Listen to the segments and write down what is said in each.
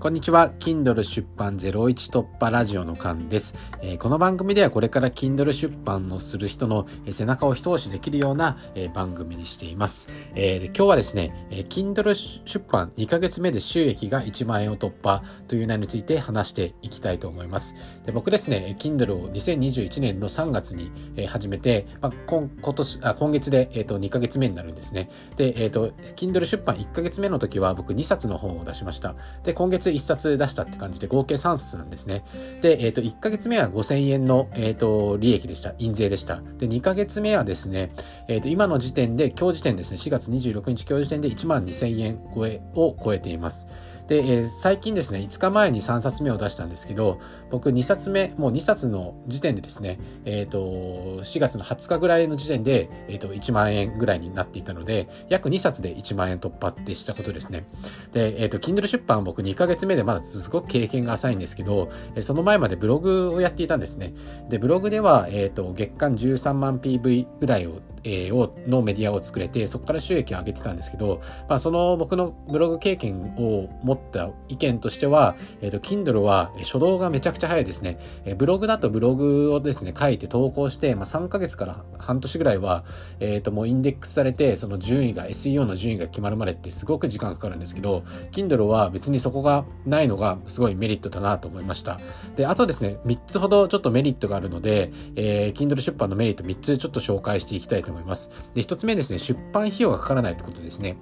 こんにちは。Kindle 出版01突破ラジオの間です、えー、この番組ではこれから Kindle 出版をする人の背中を一押しできるような、えー、番組にしています、えー、今日はですね、え Kindle 出版2ヶ月目で収益が1万円を突破という内容について話していきたいと思います。で僕ですね、Kindle を2021年の3月に、え始めて、まあ、今今年あ今月で、えーと、2ヶ月目になるんですね。で、えっ、と、Kindle 出版1ヶ月目の時は僕2冊の本を出しました。で、今月1冊出したって感じで合計3冊なんですね。で、えっ、ー、と、1ヶ月目は5000円の、えっ、ー、と、利益でした。印税でした。で、2ヶ月目はですね、えっ、ー、と、今の時点で、今日時点ですね、4月26日今日時点で1万2000円超えを超えています。で、えー、最近ですね、5日前に3冊目を出したんですけど、僕2冊目、もう2冊の時点でですね、えっ、ー、と、4月の20日ぐらいの時点で、えっ、ー、と、1万円ぐらいになっていたので、約2冊で1万円突破ってしたことですね。で、えっ、と、Kindle 出版僕2ヶ月目でまだすごく経験が浅いんですけど、その前までブログをやっていたんですね。で、ブログでは、えっ、と、月間13万 PV ぐらいをえ、をのメディアを作れて、そこから収益を上げてたんですけど、まあ、その僕のブログ経験を持った意見としては、えっ、ー、と、Kindle は初動がめちゃくちゃ早いですね。えー、ブログだとブログをですね、書いて投稿して、まあ、3ヶ月から半年ぐらいは、えっ、ー、と、もうインデックスされて、その順位が、SEO の順位が決まるまでってすごく時間かかるんですけど、Kindle は別にそこがないのがすごいメリットだなと思いました。で、あとですね、3つほどちょっとメリットがあるので、えー、Kindle 出版のメリット3つちょっと紹介していきたいと思います。で、一つ目ですね、出版費用がかからないってことですね。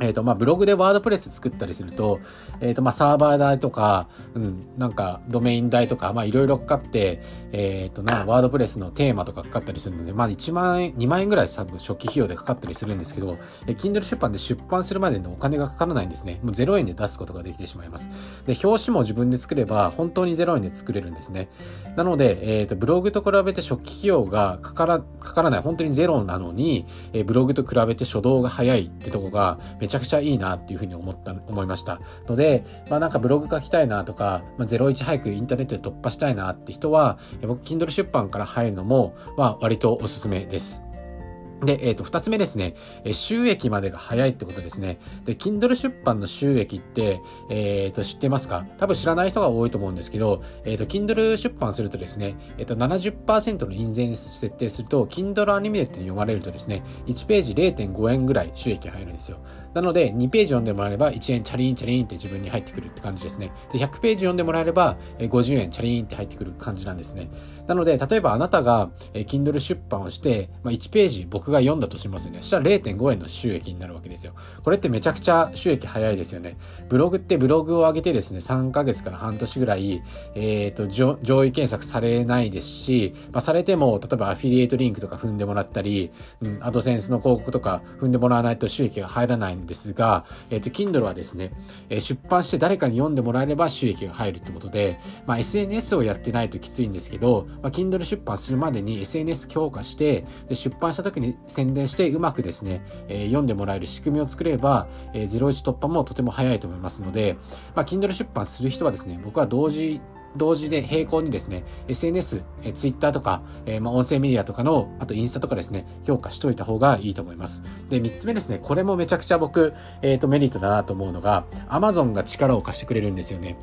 えっ、と、まあ、ブログでワードプレス作ったりすると、えっ、ー、と、まあ、サーバー代とか、うん、なんか、ドメイン代とか、まあ、いろいろかかって、えっ、ー、と、な、ワードプレスのテーマとかかかったりするので、まあ、1万円、2万円ぐらい多分初期費用でかかったりするんですけど、え Kindle 出版で出版するまでのお金がかからないんですね。もう0円で出すことができてしまいます。で、表紙も自分で作れば、本当に0円で作れるんですね。なので、えっ、と、ブログと比べて初期費用がかから、かからない、本当にゼロなのに、えブログと比べて初動が早いってとこが、ちゃくちゃいいなっていうふうに思った、思いました。ので、まあなんかブログ書きたいなとか、まあ、01早くインターネットで突破したいなって人は、僕、Kindle 出版から入るのも、まあ割とおすすめです。で、えっ、ー、と、二つ目ですね。え収益までが早いってことですね。で、Kindle 出版の収益って、えっ、ー、と、知ってますか？多分知らない人が多いと思うんですけど、えっ、と、Kindle 出版するとですね、えっ、と、70%の印税に設定すると、Kindle Unlimited に読まれるとですね、1ページ0.5円ぐらい収益入るんですよ。なので、2ページ読んでもらえれば、1円チャリンチャリンって自分に入ってくるって感じですね。で、100ページ読んでもらえれば、50円チャリンって入ってくる感じなんですね。なので、例えばあなたが、Kindle 出版をして、まあ、1ページ僕が読んだとしますよね。そしたら0.5円の収益になるわけですよ。これってめちゃくちゃ収益早いですよね。ブログってブログを上げてですね、3ヶ月から半年ぐらい、えっ、ー、と、上位検索されないですし、まあ、されても、例えばアフィリエイトリンクとか踏んでもらったり、うん、アドセンスの広告とか踏んでもらわないと収益が入らないんですが、えっ、ー、と、Kindle はですね、え出版して誰かに読んでもらえれば収益が入るってことで、まあ、SNS をやってないときついんですけど、まあ、Kindle 出版するまでに SNS 強化して、で出版した時に宣伝してうまくですね、えー、読んでもらえる仕組みを作れば、えー、01突破もとても早いと思いますので、まあ、Kindle 出版する人はですね、僕は同時同時で並行にですね、SNS、え Twitter とか、えー、まあ、音声メディアとかの、あとインスタとかですね、評価しといた方がいいと思います。で、3つ目ですね、これもめちゃくちゃ僕、えっ、ー、と、メリットだなと思うのが、Amazon が力を貸してくれるんですよね。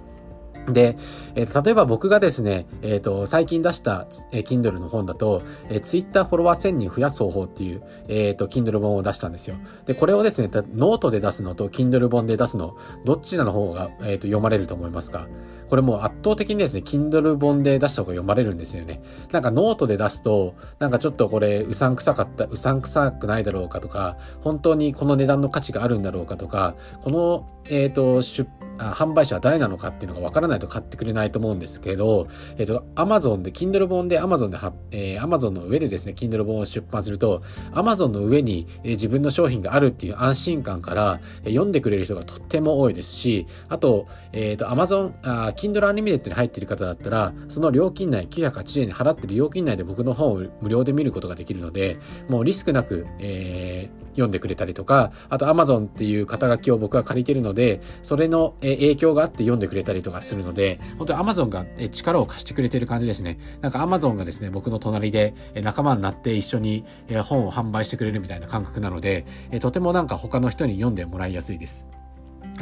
で、えー、例えば僕がですね、えっ、ー、と、最近出した、えー、Kindle の本だと、えー、Twitter フォロワー1000人増やす方法っていう、えっ、ー、と、Kindle 本を出したんですよ。で、これをですね、ノートで出すのと Kindle 本で出すの、どっちなの方が、えっ、と、読まれると思いますか？これもう圧倒的にですね、Kindle 本で出した方が読まれるんですよね。なんかノートで出すと、なんかちょっとこれ、うさんくさかった、うさんくさくないだろうかとか、本当にこの値段の価値があるんだろうかとか、この、えっ、と、出販売者は誰なのかっていうのがわからないと買ってくれないと思うんですけど、えっ、ー、と、Amazon で、Kindle 本で Amazon で、えー、Amazon の上でですね、Kindle 本を出版すると、Amazon の上に、えー、自分の商品があるっていう安心感から、えー、読んでくれる人がとっても多いですし、あと、えっ、ー、と、Amazon、あ Kindle Unlimited に入っている方だったら、その料金内、980円に払ってる料金内で僕の本を無料で見ることができるので、もうリスクなく、えー、読んでくれたりとか、あと Amazon っていう肩書きを僕は借りてるので、それの影響があって読んでくれたりとかするので、本当に Amazon が力を貸してくれてる感じですね。なんか Amazon がですね、僕の隣で仲間になって一緒に本を販売してくれるみたいな感覚なので、とてもなんか他の人に読んでもらいやすいです。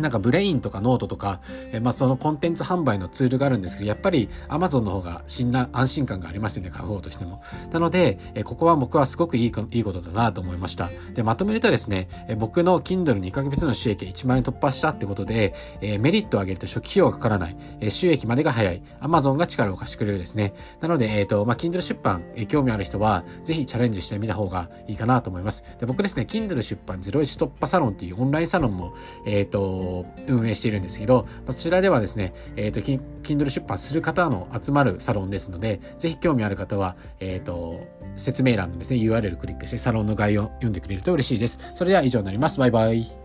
なんか Brain とかノートとか、えまあそのコンテンツ販売のツールがあるんですけど、やっぱり Amazon の方が信頼、安心感がありますよね、買う方としても。なので、えここは僕はすごくいいいいことだなと思いました。で、まとめるとですね、え僕の Kindle2 ヶ月の収益1万円突破したってことで、えメリットを上げると初期費用がかからない、え収益までが早い、Amazon が力を貸してくれるですね。なので、えっ、ー、と、まあ Kindle 出版、え興味ある人は、ぜひチャレンジしてみた方がいいかなと思います。で、僕ですね、Kindle 出版01突破サロンっていうオンラインサロンも、えっ、ー、と、運営しているんですけど、そちらではですね、えっ、ー、と、Kindle 出版する方の集まるサロンですので、ぜひ興味ある方は、えっ、ー、と、説明欄のですね、URL クリックしてサロンの概要を読んでくれると嬉しいです。それでは以上になります。バイバイ。